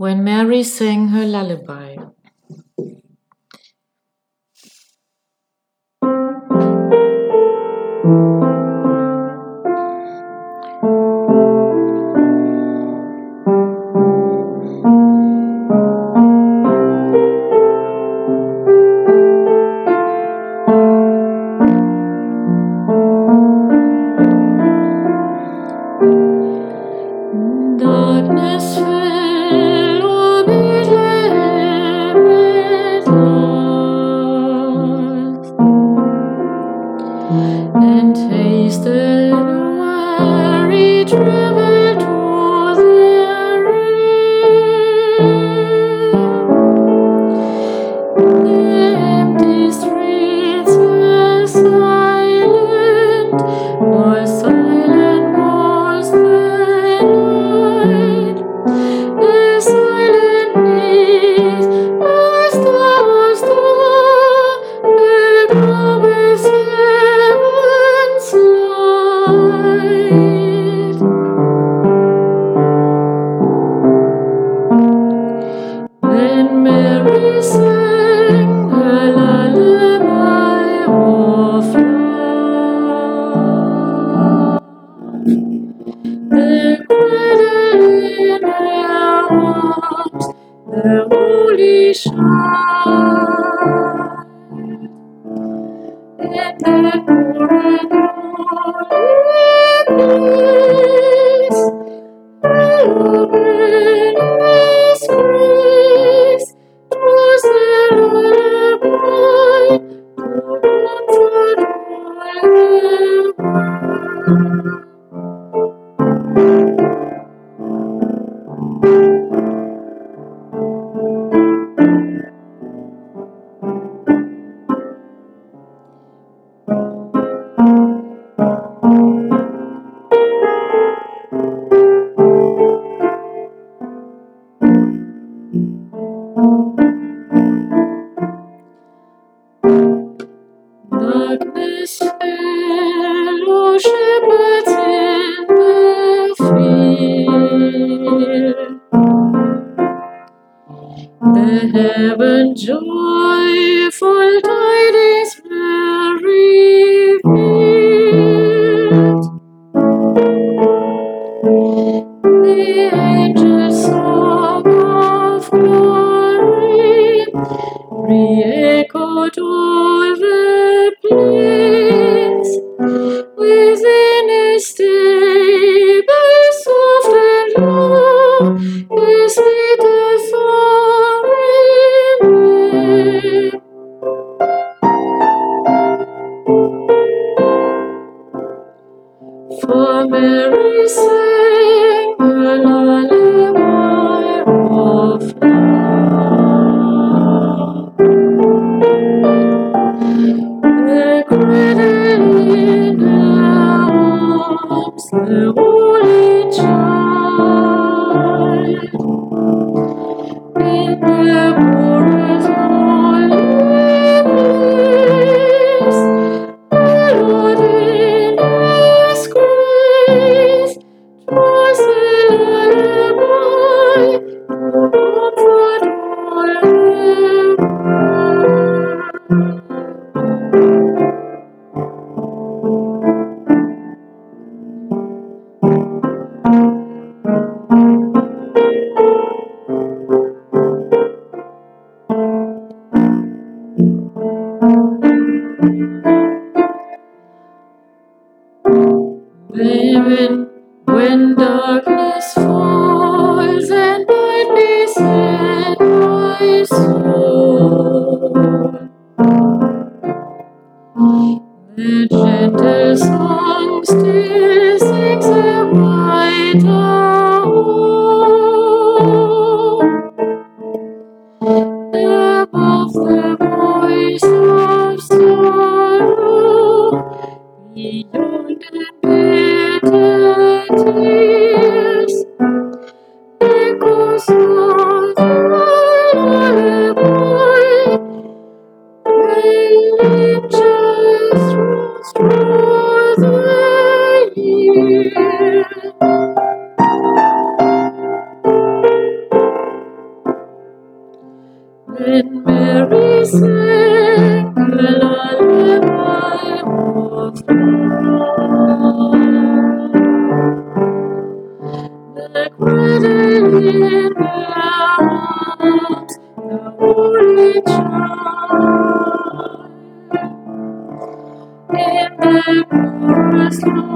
when Mary sang her lullaby. 闭上。shepherds in the field. The heaven joyful tidings. For Mary's sake. Wherein, when darkness falls and night in my soul, the gentle song still sings a brighter above the the cradle in arms, the child, in the